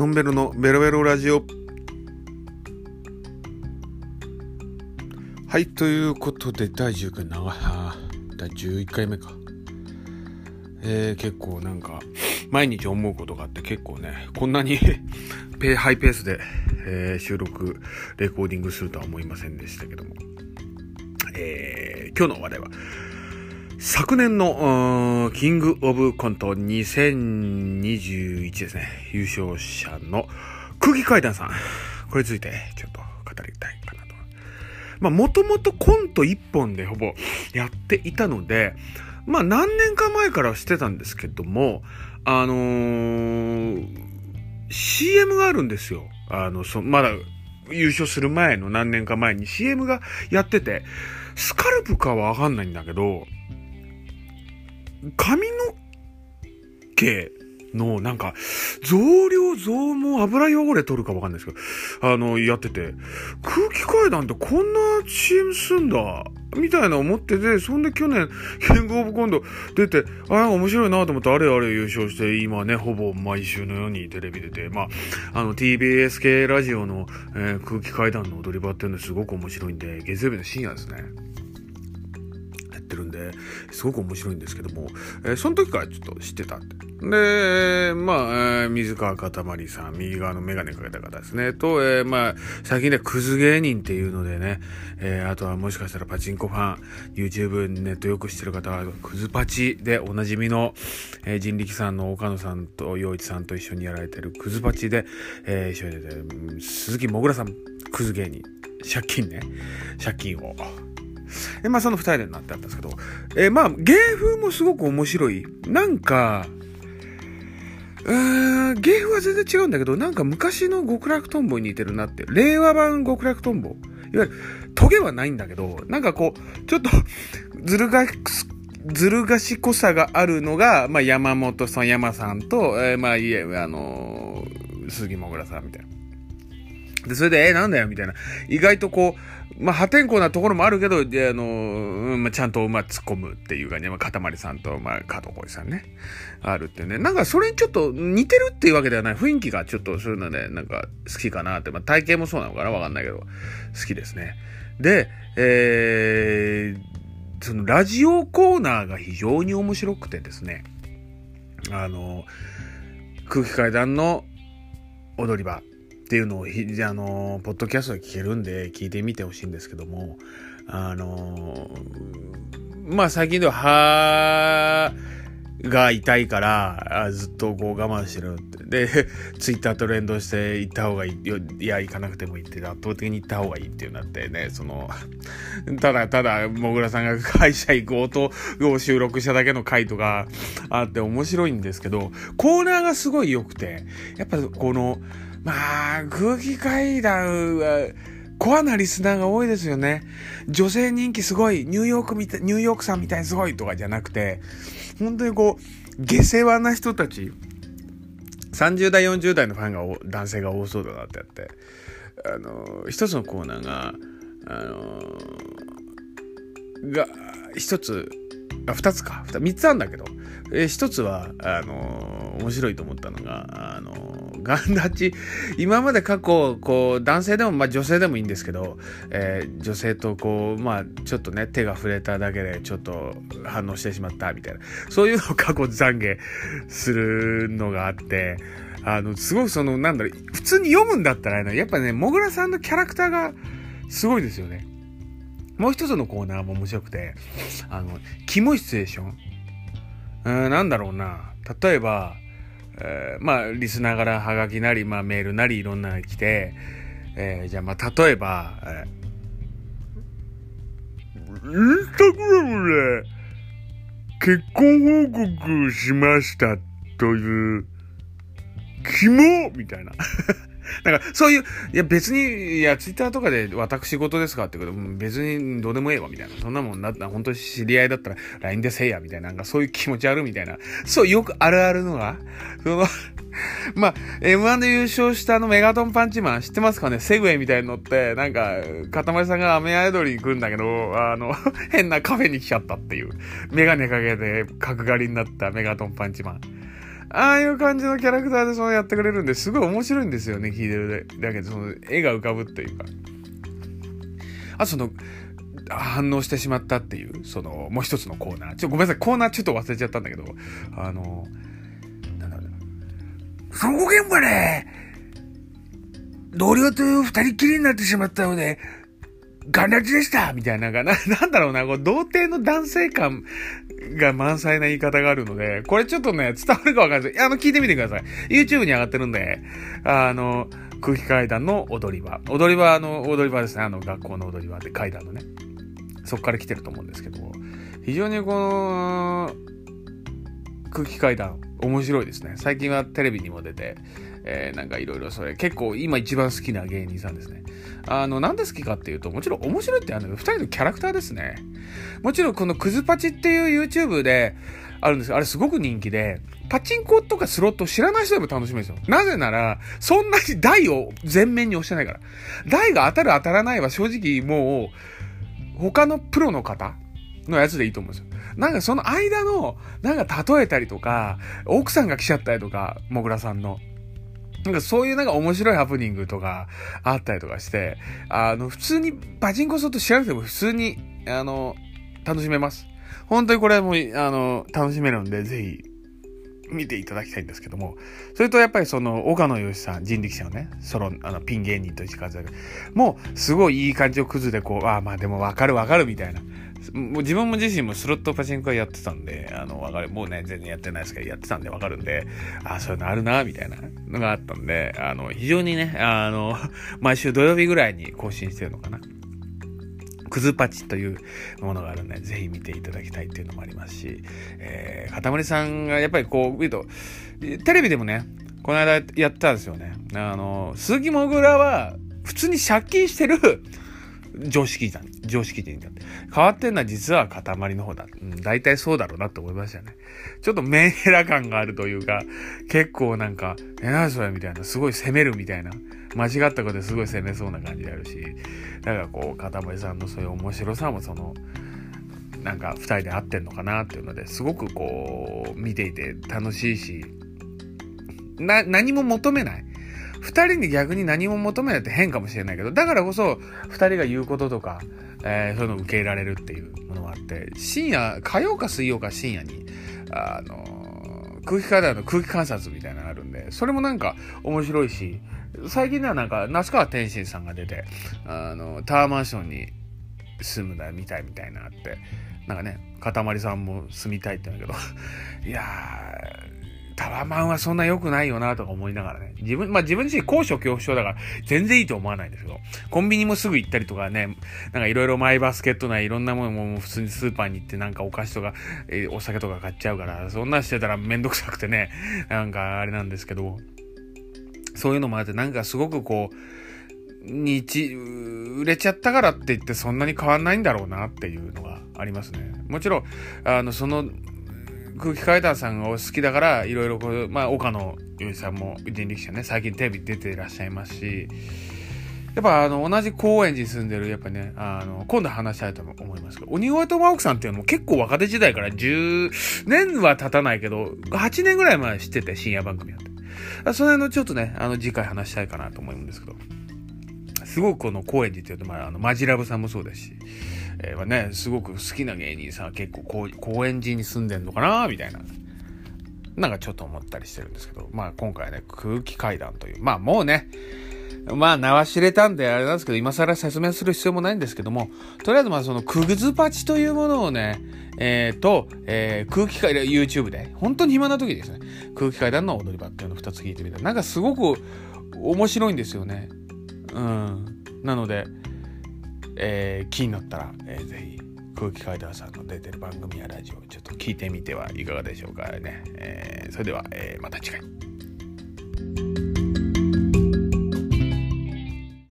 ノンベルのベロベロラジオ。はい、ということで、第10回長第11回目か。えー、結構なんか、毎日思うことがあって結構ね、こんなに ペハイペースで、えー、収録、レコーディングするとは思いませんでしたけども。えー、今日の話題は、昨年の、キングオブコント2021ですね。優勝者の空気階段さん。これについてちょっと語りたいかなと。まあ、もともとコント1本でほぼやっていたので、まあ、何年か前からしてたんですけども、あのー、CM があるんですよ。あの、そ、まだ優勝する前の何年か前に CM がやってて、スカルプかはわかんないんだけど、髪の毛の、なんか、増量増毛油汚れ取るかわかんないですけど、あの、やってて、空気階段ってこんな CM すんだ、みたいな思ってて、そんで去年、キングオブコント出て、ああ、面白いなと思って、あれあれ優勝して、今ね、ほぼ毎週のようにテレビ出て、まあ、あの、TBS 系ラジオの、えー、空気階段の踊り場っていうのすごく面白いんで、月曜日の深夜ですね。ってるんで、すごく面白いんですけども、えー、その時からちょっと知ってたって。で、まあ、えー、水川かたまりさん、右側のメガネかけた方ですね。と、えー、まあ、最近ね、クズ芸人っていうのでね、えー、あとはもしかしたらパチンコファン、YouTube ネットよく知ってる方は、クズパチでおなじみの、えー、人力さんの岡野さんと陽一さんと一緒にやられてるクズパチで、えー、一緒に出てる、鈴木もぐらさん、クズ芸人。借金ね。借金を。えまあその二人でなってあったんですけど、え、まあ芸風もすごく面白い。なんか、うーん、芸風は全然違うんだけど、なんか昔の極楽とんぼに似てるなって。令和版極楽とんぼ。いわゆる、トゲはないんだけど、なんかこう、ちょっと、ずるが、ずる賢さがあるのが、まあ山本さん、山さんと、えー、まあいえ、あのー、杉もぐらさんみたいな。で、それで、え、なんだよみたいな。意外とこう、まあ、破天荒なところもあるけど、で、あの、うんまあ、ちゃんと、まあ、突っ込むっていうかね、まあ、かたまりさんと、まあ、加藤浩次さんね、あるってね。なんか、それにちょっと似てるっていうわけではない。雰囲気がちょっと、そういうので、なんか、好きかなって。まあ、体型もそうなのかなわかんないけど、好きですね。で、えー、その、ラジオコーナーが非常に面白くてですね、あの、空気階段の踊り場っていうのをひ、あの、ポッドキャストで聞けるんで、聞いてみてほしいんですけども、あの、まあ最近では、歯が痛いから、ずっとこう我慢してるって。で、ツイッタートレンドして行った方がいい。いや、行かなくてもいいって、圧倒的に行った方がいいっていうなってね、その、ただただ、もぐらさんが会社行こうとを収録しただけの回とかあって面白いんですけど、コーナーがすごい良くて、やっぱこの、まあ、空気階段は、コアなリスナーが多いですよね。女性人気すごい、ニューヨークみたい、ニューヨークさんみたいにすごいとかじゃなくて、本当にこう、下世話な人たち、30代、40代のファンが、男性が多そうだなってやって、あの、一つのコーナーが、あの、が、一つ、あ、二つか、三つあるんだけど、え、一つは、あの、面白いと思ったのが、あの、ガンダチ、今まで過去、こう、男性でも、まあ女性でもいいんですけど、えー、女性とこう、まあちょっとね、手が触れただけでちょっと反応してしまったみたいな、そういうのを過去懺悔するのがあって、あの、すごくその、なんだろう、普通に読むんだったら、やっぱね、もぐらさんのキャラクターがすごいですよね。もう一つのコーナーも面白くて、あの、キモいシチュエーション。うん、なんだろうな。例えば、えー、まあ、リスナーからハガキなり、まあ、メールなりいろんなの来て、えー、じゃあ、まあ、例えば、えー、インスタグラムで結婚報告しましたという、肝？みたいな。なんか、そういう、いや別に、いや、ツイッターとかで私事ですかってこと、別にどうでもええわ、みたいな。そんなもんなったら、本当に知り合いだったら LINE でせえや、みたいな。なんかそういう気持ちあるみたいな。そう、よくあるあるのが、その まあ、M1 で優勝したあのメガトンパンチマン知ってますかね？セグウェイみたいに乗って、なんか、かたまりさんが雨宿りに来るんだけど、あの、変なカフェに来ちゃったっていう。メガネかけて角刈りになったメガトンパンチマン。ああいう感じのキャラクターでそうやってくれるんですごい面白いんですよね、聞いてるだけで、その絵が浮かぶっていうか。あ、その、反応してしまったっていう、その、もう一つのコーナー。ちょ、ごめんなさい、コーナーちょっと忘れちゃったんだけど、あの、なんだろうそこ現場で、同僚と二人きりになってしまったので、ガンラジでしたみたいな、な、なんだろうな、こう、童貞の男性感が満載な言い方があるので、これちょっとね、伝わるかわかんないです。あの、聞いてみてください。YouTube に上がってるんで、あの、空気階段の踊り場。踊り場の、踊り場ですね。あの、学校の踊り場で階段のね。そっから来てると思うんですけど、非常にこの、空気階段、面白いですね。最近はテレビにも出て、えー、なんかいろいろそれ、結構今一番好きな芸人さんですね。あの、なんで好きかっていうと、もちろん面白いってあるんだけど、二人のキャラクターですね。もちろんこのクズパチっていう YouTube であるんです、あれすごく人気で、パチンコとかスロット知らない人でも楽しめるんですよ。なぜなら、そんなに台を全面に押してないから。台が当たる当たらないは正直もう、他のプロの方のやつでいいと思うんですよ。なんかその間の、なんか例えたりとか、奥さんが来ちゃったりとか、もぐらさんの。なんかそういうなんか面白いハプニングとかあったりとかして、あの、普通にパチンコすると調べても普通に、あの、楽しめます。本当にこれも、あの、楽しめるんで、ぜひ、見ていただきたいんですけども、それとやっぱりその、岡野義さん、人力車のね、ソロ、あの、ピン芸人として活躍。もう、すごいいい感じをクズでこう、ああ、まあでもわかるわかるみたいな。もう自分も自身もスロットパチンコやってたんで、あの、わかる。もうね、全然やってないですけど、やってたんでわかるんで、ああ、そういうのあるな、みたいなのがあったんで、あの、非常にね、あの、毎週土曜日ぐらいに更新してるのかな。クズパチというものがあるんで、ぜひ見ていただきたいっていうのもありますし、えー、かたまりさんがやっぱりこう、見ると、テレビでもね、この間やったんですよね。あの、鈴木もぐらは、普通に借金してる常識人、常識人だって。変わってんのは実は塊の方だ。うん、大体そうだろうなって思いましたね。ちょっとメンヘラ感があるというか、結構なんか、え、なそれみたいな、すごい攻めるみたいな。間違ったことですごい攻めそうな感じであるし、だからこう、かたまりさんのそういう面白さもその、なんか二人で合ってんのかなっていうのですごくこう、見ていて楽しいし、な、何も求めない。二人に逆に何も求めないって変かもしれないけど、だからこそ、二人が言うこととか、えー、そういうのを受け入れられるっていうものがあって、深夜、火曜か水曜か深夜に、あのー、空気階段の空気観察みたいなのがあるんで、それもなんか面白いし、最近ではなんか、那須川天心さんが出て、あの、タワーマンションに住むだみたいみたいなって、なんかね、かたまりさんも住みたいって言うんだけど、いやー、タワマンはそんな良くないよなとか思いながらね。自分、まあ自分自身高所恐怖症だから全然いいと思わないんですけど、コンビニもすぐ行ったりとかね、なんかいろいろマイバスケットないろんなものも普通にスーパーに行ってなんかお菓子とか、え、お酒とか買っちゃうから、そんなしてたらめんどくさくてね、なんかあれなんですけど、そういうのもあってなんかすごくこう、日、売れちゃったからって言ってそんなに変わんないんだろうなっていうのがありますね。もちろん、あの、その、空気階段さんがお好きだから、いろいろこう、まあ、岡野由依さんも人力車ね、最近テレビ出ていらっしゃいますし、やっぱあの、同じ高円寺に住んでる、やっぱね、あの、今度話したいと思いますけど、鬼越トマホークさんっていうのも結構若手時代から10年は経たないけど、8年ぐらい前知ってて、深夜番組やって。その辺のちょっとね、あの、次回話したいかなと思うんですけど、すごくこの高円寺っていうと、まあ、あの、マジラブさんもそうですし、えー、ね、すごく好きな芸人さん結構こう高円寺に住んでんのかなみたいな。なんかちょっと思ったりしてるんですけど、まあ今回ね、空気階段という、まあもうね、まあ名は知れたんであれなんですけど、今更説明する必要もないんですけども、とりあえずまあそのクグズパチというものをね、えー、と、えー、空気階段、YouTube で、本当に暇な時ですね、空気階段の踊り場っていうのを2つ聞いてみたなんかすごく面白いんですよね。うん。なので、えー、気になったら、えー、ぜひ空気階段さんの出てる番組やラジオちょっと聞いてみてはいかがでしょうかね。えー、それでは、えー、また次回。